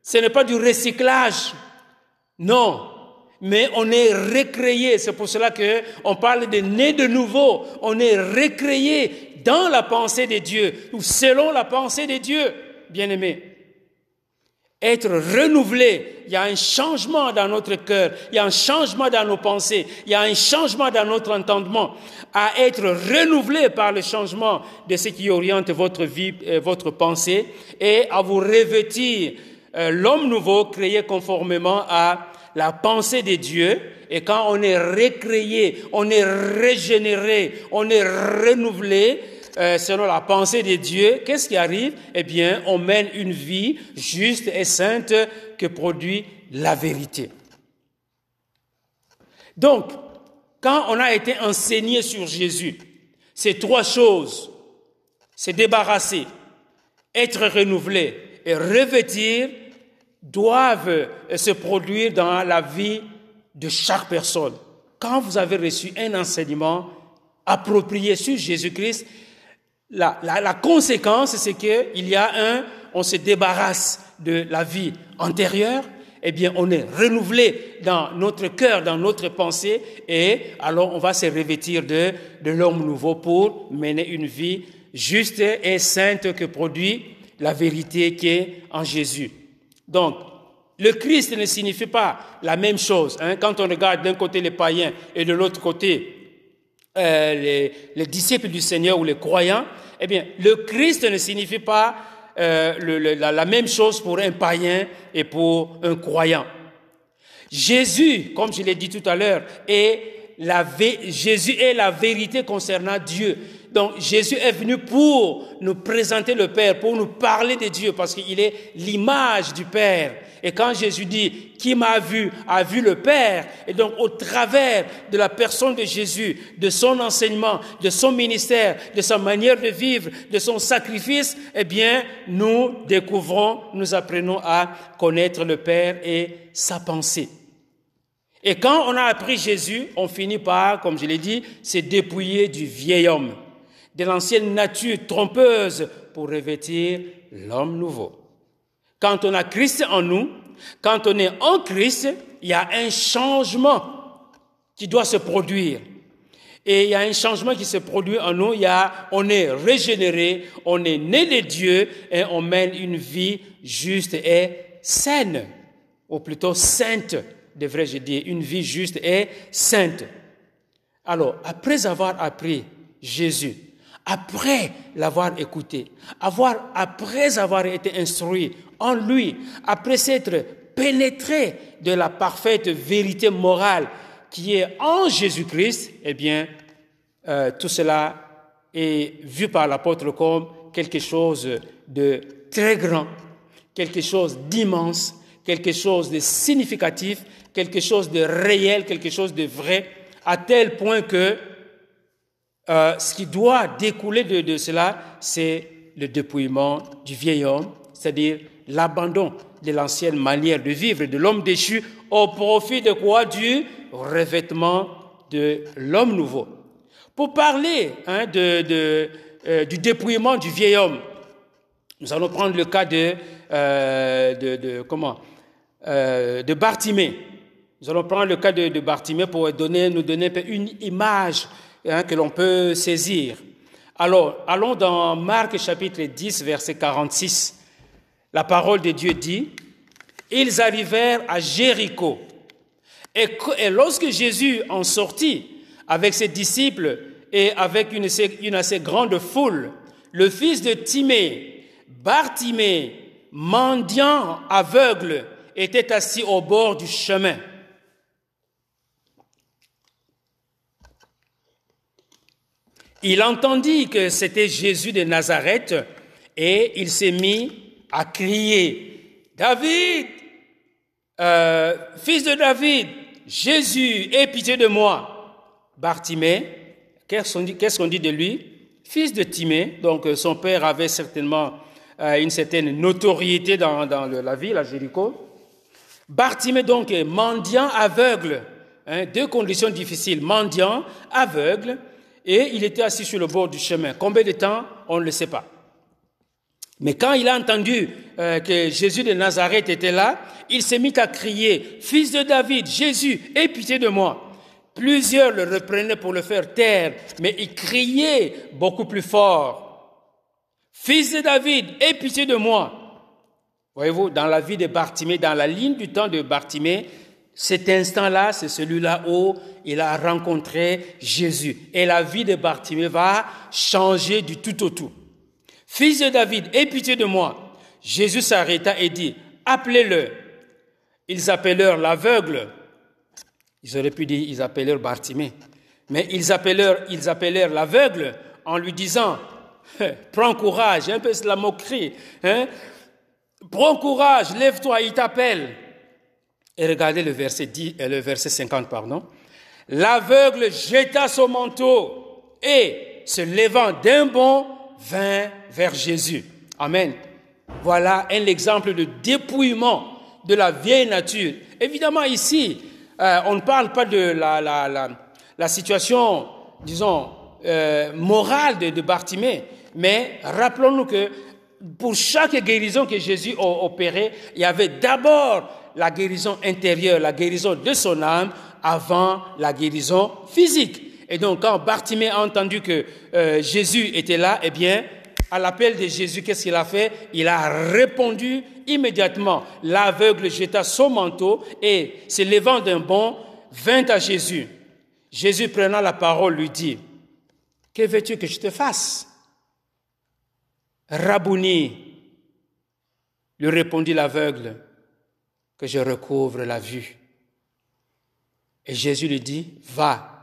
Ce n'est pas du recyclage. Non. Mais on est recréé. C'est pour cela que on parle de né de nouveau. On est recréé dans la pensée de Dieu ou selon la pensée de Dieu, bien aimé. Être renouvelé, il y a un changement dans notre cœur, il y a un changement dans nos pensées, il y a un changement dans notre entendement, à être renouvelé par le changement de ce qui oriente votre vie, et votre pensée, et à vous revêtir euh, l'homme nouveau créé conformément à la pensée de Dieu, et quand on est recréé, on est régénéré, on est renouvelé, euh, selon la pensée de Dieu, qu'est-ce qui arrive? Eh bien, on mène une vie juste et sainte que produit la vérité. Donc, quand on a été enseigné sur Jésus, ces trois choses, se débarrasser, être renouvelé et revêtir, doivent se produire dans la vie de chaque personne. Quand vous avez reçu un enseignement approprié sur Jésus-Christ, la, la, la, conséquence, c'est qu'il y a un, on se débarrasse de la vie antérieure, eh bien, on est renouvelé dans notre cœur, dans notre pensée, et alors on va se revêtir de, de l'homme nouveau pour mener une vie juste et sainte que produit la vérité qui est en Jésus. Donc, le Christ ne signifie pas la même chose. Hein. Quand on regarde d'un côté les païens et de l'autre côté euh, les, les, disciples du Seigneur ou les croyants, eh bien, le Christ ne signifie pas euh, le, la, la, même chose pour un païen et pour un croyant. Jésus, comme je l'ai dit tout à l'heure, est la, Jésus est la vérité concernant Dieu. Donc Jésus est venu pour nous présenter le Père, pour nous parler de Dieu, parce qu'il est l'image du Père. Et quand Jésus dit, qui m'a vu, a vu le Père, et donc au travers de la personne de Jésus, de son enseignement, de son ministère, de sa manière de vivre, de son sacrifice, eh bien, nous découvrons, nous apprenons à connaître le Père et sa pensée. Et quand on a appris Jésus, on finit par, comme je l'ai dit, se dépouiller du vieil homme de l'ancienne nature trompeuse pour revêtir l'homme nouveau. Quand on a Christ en nous, quand on est en Christ, il y a un changement qui doit se produire. Et il y a un changement qui se produit en nous. Il y a, on est régénéré, on est né de Dieu et on mène une vie juste et saine, ou plutôt sainte, devrais-je dire, une vie juste et sainte. Alors, après avoir appris Jésus, après l'avoir écouté, avoir, après avoir été instruit en lui, après s'être pénétré de la parfaite vérité morale qui est en Jésus-Christ, eh bien, euh, tout cela est vu par l'apôtre comme quelque chose de très grand, quelque chose d'immense, quelque chose de significatif, quelque chose de réel, quelque chose de vrai, à tel point que euh, ce qui doit découler de, de cela, c'est le dépouillement du vieil homme, c'est-à-dire l'abandon de l'ancienne manière de vivre de l'homme déchu au profit de quoi? Du revêtement de l'homme nouveau. Pour parler hein, euh, du dépouillement du vieil homme, nous allons prendre le cas de, euh, comment euh, de Bartimée. Nous allons prendre le cas de, de Bartimée pour donner, nous donner une image hein, que l'on peut saisir. Alors, allons dans Marc chapitre 10, verset 46. La parole de Dieu dit, ils arrivèrent à Jéricho. Et, lorsque Jésus en sortit avec ses disciples et avec une, une assez grande foule, le fils de Timée, Bartimée, mendiant aveugle, était assis au bord du chemin. Il entendit que c'était Jésus de Nazareth et il s'est mis à crier, David, euh, fils de David, Jésus, aie pitié de moi. Bartimée, qu'est-ce qu'on dit de lui? Fils de Timée, donc euh, son père avait certainement euh, une certaine notoriété dans, dans la ville à Jéricho. Bartimée donc est mendiant aveugle, hein, deux conditions difficiles, mendiant aveugle, et il était assis sur le bord du chemin. Combien de temps? On ne le sait pas. Mais quand il a entendu euh, que Jésus de Nazareth était là, il s'est mis à crier, Fils de David, Jésus, aie pitié de moi. Plusieurs le reprenaient pour le faire taire, mais il criait beaucoup plus fort. Fils de David, aie pitié de moi. Voyez-vous, dans la vie de Bartimée, dans la ligne du temps de Bartimée, cet instant-là, c'est celui-là où il a rencontré Jésus. Et la vie de Bartimée va changer du tout au tout. Fils de David, aie pitié de moi. Jésus s'arrêta et dit, appelez-le. Ils appelèrent l'aveugle. Ils auraient pu dire, ils appelèrent Bartimée. Mais ils appelèrent l'aveugle en lui disant, prends courage, un peu c'est la moquerie, hein? Prends courage, lève-toi, il t'appelle. Et regardez le verset 10, euh, le verset 50, pardon. L'aveugle jeta son manteau et, se levant d'un bond, vint vers Jésus. Amen. Voilà un exemple de dépouillement de la vieille nature. Évidemment, ici, euh, on ne parle pas de la, situation, disons, euh, morale de, de Bartimée, mais rappelons-nous que pour chaque guérison que Jésus a opérée, il y avait d'abord la guérison intérieure, la guérison de son âme, avant la guérison physique. Et donc, quand Bartimée a entendu que euh, Jésus était là, eh bien, à l'appel de Jésus, qu'est-ce qu'il a fait? Il a répondu immédiatement. L'aveugle jeta son manteau et, se levant d'un bond, vint à Jésus. Jésus, prenant la parole, lui dit, Que veux-tu que je te fasse Rabouni, lui répondit l'aveugle, que je recouvre la vue. Et Jésus lui dit, Va,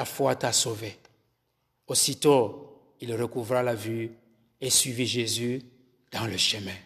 ta foi t'a sauvé. Aussitôt, il recouvra la vue et suivit Jésus dans le chemin.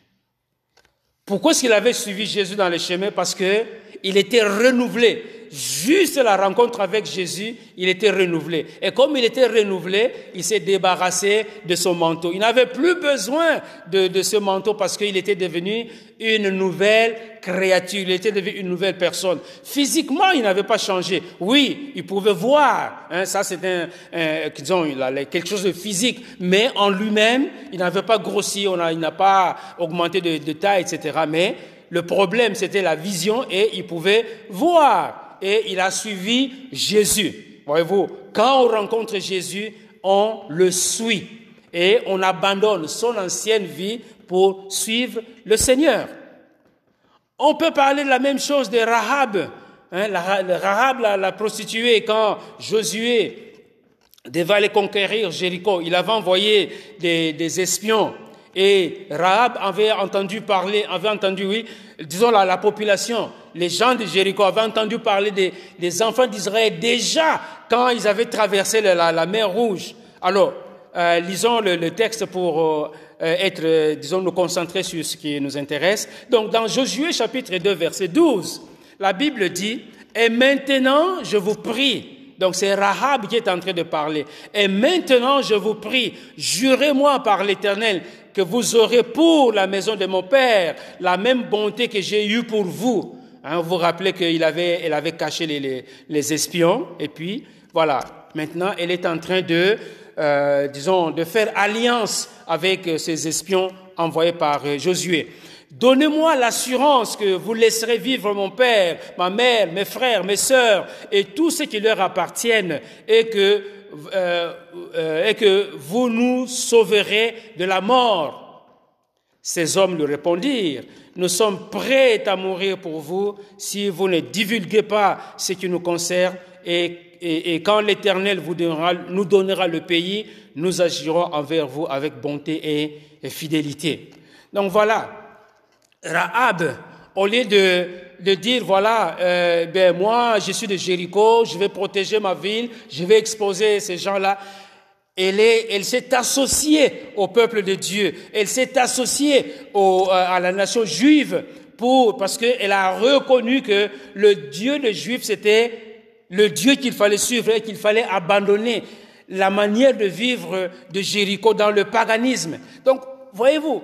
Pourquoi est-ce qu'il avait suivi Jésus dans le chemin? Parce que il était renouvelé. Juste la rencontre avec Jésus, il était renouvelé. Et comme il était renouvelé, il s'est débarrassé de son manteau. Il n'avait plus besoin de, de ce manteau parce qu'il était devenu une nouvelle créature, il était devenu une nouvelle personne. Physiquement, il n'avait pas changé. Oui, il pouvait voir, hein, ça c'est un, un, disons, quelque chose de physique, mais en lui-même, il n'avait pas grossi, on a, il n'a pas augmenté de taille, etc. Mais le problème, c'était la vision et il pouvait voir. Et il a suivi Jésus. Voyez-vous, quand on rencontre Jésus, on le suit et on abandonne son ancienne vie pour suivre le Seigneur. On peut parler de la même chose de Rahab. Hein, Rahab, la, prostituée, quand Josué devait aller conquérir Jéricho, il avait envoyé des espions et Rahab avait entendu parler, avait entendu, oui, disons la, la population, les gens de Jéricho avaient entendu parler des, enfants d'Israël déjà quand ils avaient traversé la, mer Rouge. Alors, euh, lisons le, le, texte pour euh, être, euh, disons, nous concentrer sur ce qui nous intéresse. Donc, dans Josué chapitre 2, verset 12, la Bible dit, Et maintenant, je vous prie, donc c'est Rahab qui est en train de parler. Et maintenant, je vous prie, jurez-moi par l'Éternel que vous aurez pour la maison de mon Père la même bonté que j'ai eue pour vous. Hein, vous vous rappelez qu'elle avait, caché les, espions. Et puis, voilà, maintenant, elle est en train de, euh, disons, de faire alliance avec ces espions envoyés par euh, Josué. Donnez-moi l'assurance que vous laisserez vivre mon père, ma mère, mes frères, mes sœurs et tout ce qui leur appartiennent et que, euh, euh, et que vous nous sauverez de la mort. Ces hommes lui répondirent, nous sommes prêts à mourir pour vous si vous ne divulguez pas ce qui nous concerne et quand l'Éternel vous donnera, nous donnera le pays, nous agirons envers vous avec bonté et, et fidélité. Donc voilà, Rahab, au lieu de, de dire, voilà, euh, ben moi, je suis de Jéricho, je vais protéger ma ville, je vais exposer ces gens-là, elle elle s'est associée au peuple de Dieu, elle s'est associée au, euh, à la nation juive pour, parce qu'elle a reconnu que le Dieu des Juifs, c'était le Dieu qu'il fallait suivre et qu'il fallait abandonner la manière de vivre de Jéricho dans le paganisme. Donc, voyez-vous,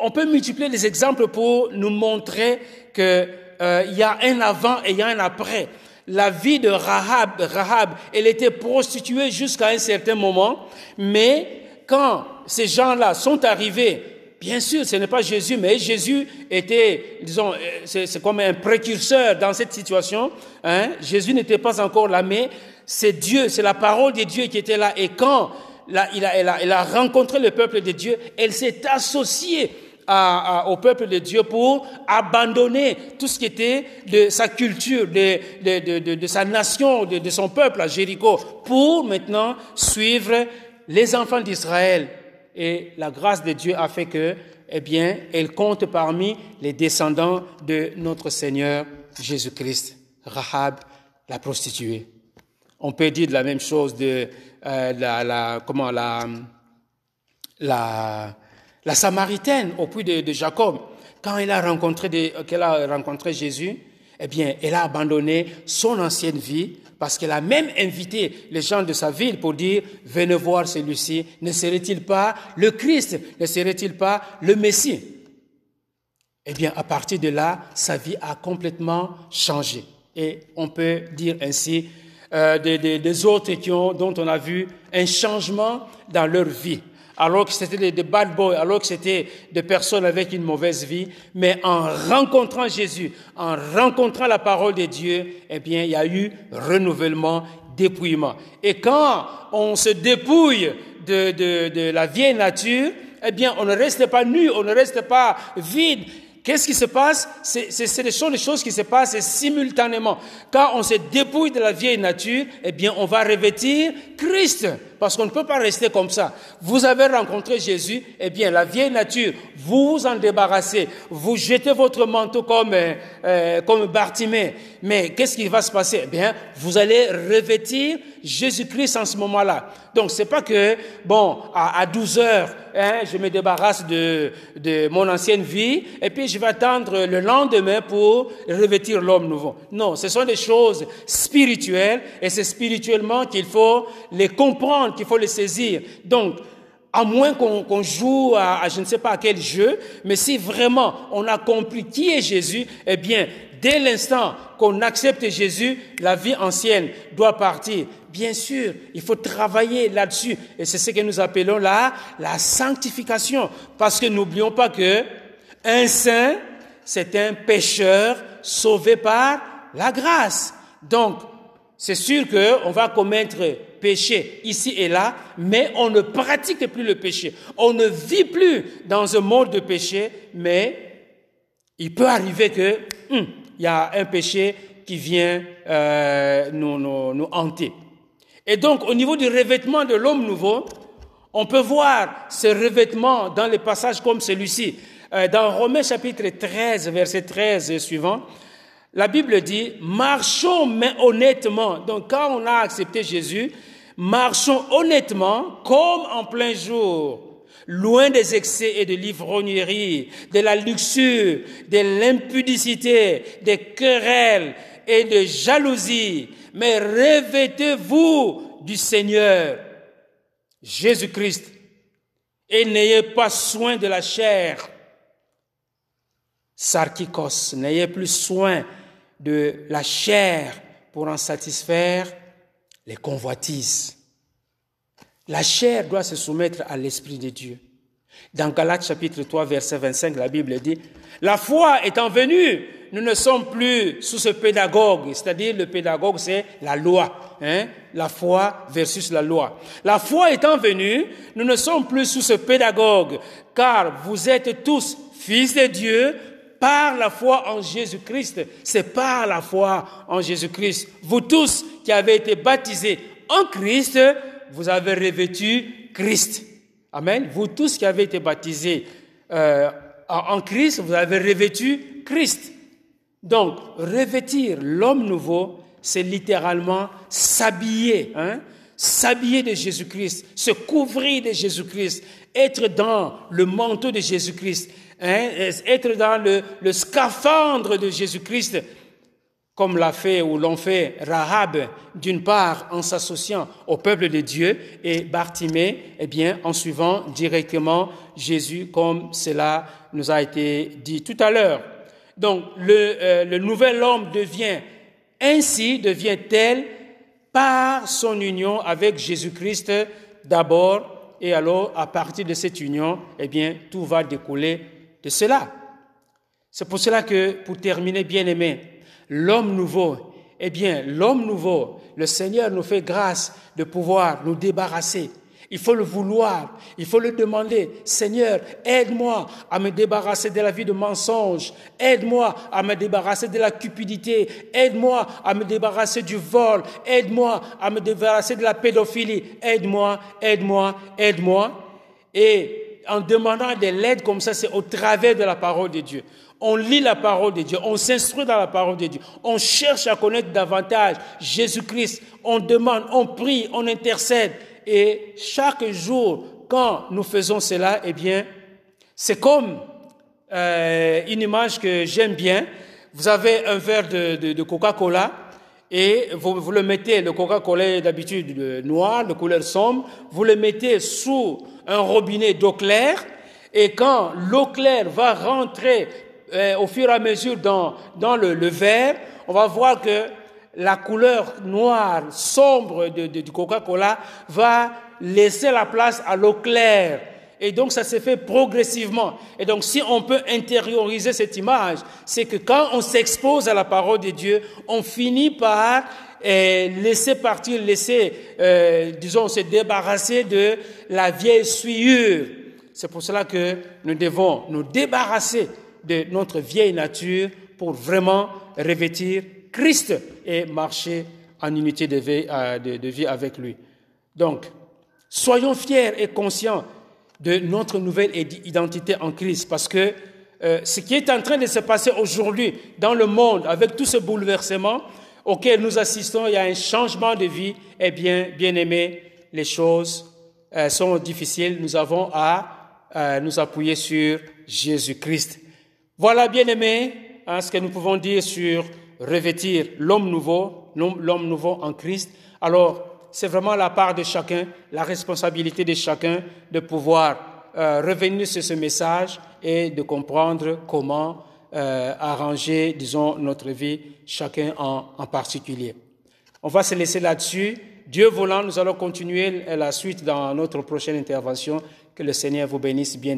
on peut multiplier les exemples pour nous montrer qu'il euh, y a un avant et il y a un après. La vie de Rahab, Rahab, elle était prostituée jusqu'à un certain moment, mais quand ces gens-là sont arrivés, bien sûr, ce n'est pas Jésus, mais Jésus était, disons, euh, c'est comme un précurseur dans cette situation. Hein? Jésus n'était pas encore là, mais c'est Dieu, c'est la parole de Dieu qui était là. Et quand il a, elle, a, rencontré le peuple de Dieu, elle s'est associée au peuple de Dieu pour abandonner tout ce qui était de sa culture, de, de sa nation, de, son peuple à Jéricho, pour maintenant suivre les enfants d'Israël. Et la grâce de Dieu a fait que, eh bien, elle compte parmi les descendants de notre Seigneur Jésus-Christ, Rahab, la prostituée. On peut dire la même chose de euh, la, Samaritaine au puits de, Jacob. Quand elle a rencontré, a rencontré Jésus, eh bien, elle a abandonné son ancienne vie parce qu'elle a même invité les gens de sa ville pour dire, venez voir celui-ci, ne serait-il pas le Christ, ne serait-il pas le Messie? Eh bien, à partir de là, sa vie a complètement changé. Et on peut dire ainsi euh, des, des, autres qui ont, dont on a vu un changement dans leur vie. Alors que c'était des, bad boys, alors que c'était des personnes avec une mauvaise vie, mais en rencontrant Jésus, en rencontrant la parole de Dieu, eh bien, il y a eu renouvellement, dépouillement. Et quand on se dépouille de, de, de la vieille nature, eh bien, on ne reste pas nu, on ne reste pas vide, Qu'est-ce qui se passe? Ce sont des choses qui se passent simultanément. Quand on se dépouille de la vieille nature, eh bien, on va revêtir Christ. Parce qu'on ne peut pas rester comme ça. Vous avez rencontré Jésus, eh bien, la vieille nature, vous vous en débarrassez. Vous jetez votre manteau comme, euh, euh comme Bartimée. Mais qu'est-ce qui va se passer? Eh bien, vous allez revêtir Jésus-Christ en ce moment-là. Donc, c'est pas que, bon, à, à 12 heures, hein, je me débarrasse de, de mon ancienne vie, et puis je vais attendre le lendemain pour revêtir l'homme nouveau. Non, ce sont des choses spirituelles, et c'est spirituellement qu'il faut les comprendre, qu'il faut les saisir. Donc, à moins qu'on joue à, à, je ne sais pas à quel jeu, mais si vraiment on a compris qui est Jésus, eh bien, dès l'instant qu'on accepte Jésus, la vie ancienne doit partir. Bien sûr, il faut travailler là-dessus. Et c'est ce que nous appelons là la sanctification. Parce que n'oublions pas que un saint, c'est un pécheur sauvé par la grâce. Donc, c'est sûr qu'on va commettre péché ici et là, mais on ne pratique plus le péché. On ne vit plus dans un monde de péché, mais il peut arriver que hum, il y a un péché qui vient euh, nous, nous, nous hanter. Et donc, au niveau du revêtement de l'homme nouveau, on peut voir ce revêtement dans les passages comme celui-ci. Euh, dans Romains chapitre 13, verset 13 et suivant, la Bible dit, marchons mais honnêtement. Donc, quand on a accepté Jésus, marchons honnêtement comme en plein jour loin des excès et de l'ivrognerie, de la luxure, de l'impudicité, des querelles et de jalousie, mais revêtez-vous du Seigneur Jésus-Christ et n'ayez pas soin de la chair. Sarkikos, n'ayez plus soin de la chair pour en satisfaire les convoitises. La chair doit se soumettre à l'Esprit de Dieu. Dans Galates chapitre 3, verset 25, la Bible dit, La foi étant venue, nous ne sommes plus sous ce pédagogue, c'est-à-dire le pédagogue, c'est la loi, hein? la foi versus la loi. La foi étant venue, nous ne sommes plus sous ce pédagogue, car vous êtes tous fils de Dieu par la foi en Jésus-Christ. C'est par la foi en Jésus-Christ. Vous tous qui avez été baptisés en Christ, vous avez revêtu Christ. Amen. Vous tous qui avez été baptisés euh, en Christ, vous avez revêtu Christ. Donc, revêtir l'homme nouveau, c'est littéralement s'habiller, hein, s'habiller de Jésus-Christ, se couvrir de Jésus-Christ, être dans le manteau de Jésus-Christ, hein, être dans le, le scaphandre de Jésus-Christ, comme l'a fait ou l'ont fait Rahab, d'une part en s'associant au peuple de Dieu, et Bartimée, eh bien, en suivant directement Jésus, comme cela nous a été dit tout à l'heure. Donc, le, euh, nouvel homme devient ainsi, devient tel par son union avec Jésus-Christ d'abord, et alors, à partir de cette union, eh bien, tout va découler de cela. C'est pour cela que, pour terminer, bien aimé, l'homme nouveau, eh bien, l'homme nouveau, le Seigneur nous fait grâce de pouvoir nous débarrasser. Il faut le vouloir, il faut le demander. Seigneur, aide-moi à me débarrasser de la vie de mensonge. Aide-moi à me débarrasser de la cupidité. Aide-moi à me débarrasser du vol. Aide-moi à me débarrasser de la pédophilie. Aide-moi, aide-moi, aide-moi. Et en demandant de l'aide comme ça, c'est au travers de la parole de Dieu. On lit la parole de Dieu, on s'instruit dans la parole de Dieu, on cherche à connaître davantage Jésus-Christ, on demande, on prie, on intercède. Et chaque jour, quand nous faisons cela, eh bien, c'est comme euh, une image que j'aime bien. Vous avez un verre de, Coca-Cola et vous, le mettez, le Coca-Cola est d'habitude noir, de couleur sombre, vous le mettez sous un robinet d'eau claire et quand l'eau claire va rentrer euh, au fur et à mesure dans, dans le, le verre, on va voir que la couleur noire, sombre de, du Coca-Cola va laisser la place à l'eau claire. Et donc ça se fait progressivement. Et donc si on peut intérioriser cette image, c'est que quand on s'expose à la parole de Dieu, on finit par euh, laisser partir, laisser, euh, disons, se débarrasser de la vieille souillure. C'est pour cela que nous devons nous débarrasser de notre vieille nature pour vraiment revêtir Christ et marcher en unité de vie, euh, avec lui. Donc, soyons fiers et conscients de notre nouvelle identité en Christ parce que euh, ce qui est en train de se passer aujourd'hui dans le monde avec tout ce bouleversement auquel nous assistons, il y a un changement de vie, eh bien, bien aimé, les choses euh, sont difficiles. Nous avons à nous appuyer sur Jésus-Christ. Voilà, bien aimé, hein, ce que nous pouvons dire sur revêtir l'homme nouveau, l'homme nouveau en Christ, alors c'est vraiment la part de chacun, la responsabilité de chacun de pouvoir euh, revenir sur ce message et de comprendre comment euh, arranger, disons, notre vie, chacun en, particulier. On va se laisser là-dessus. Dieu voulant, nous allons continuer la suite dans notre prochaine intervention. Que le Seigneur vous bénisse bien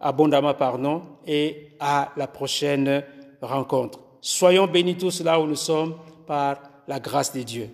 abondamment, pardon, et à la prochaine rencontre. Soyons bénis tous là où nous sommes par la grâce de Dieu.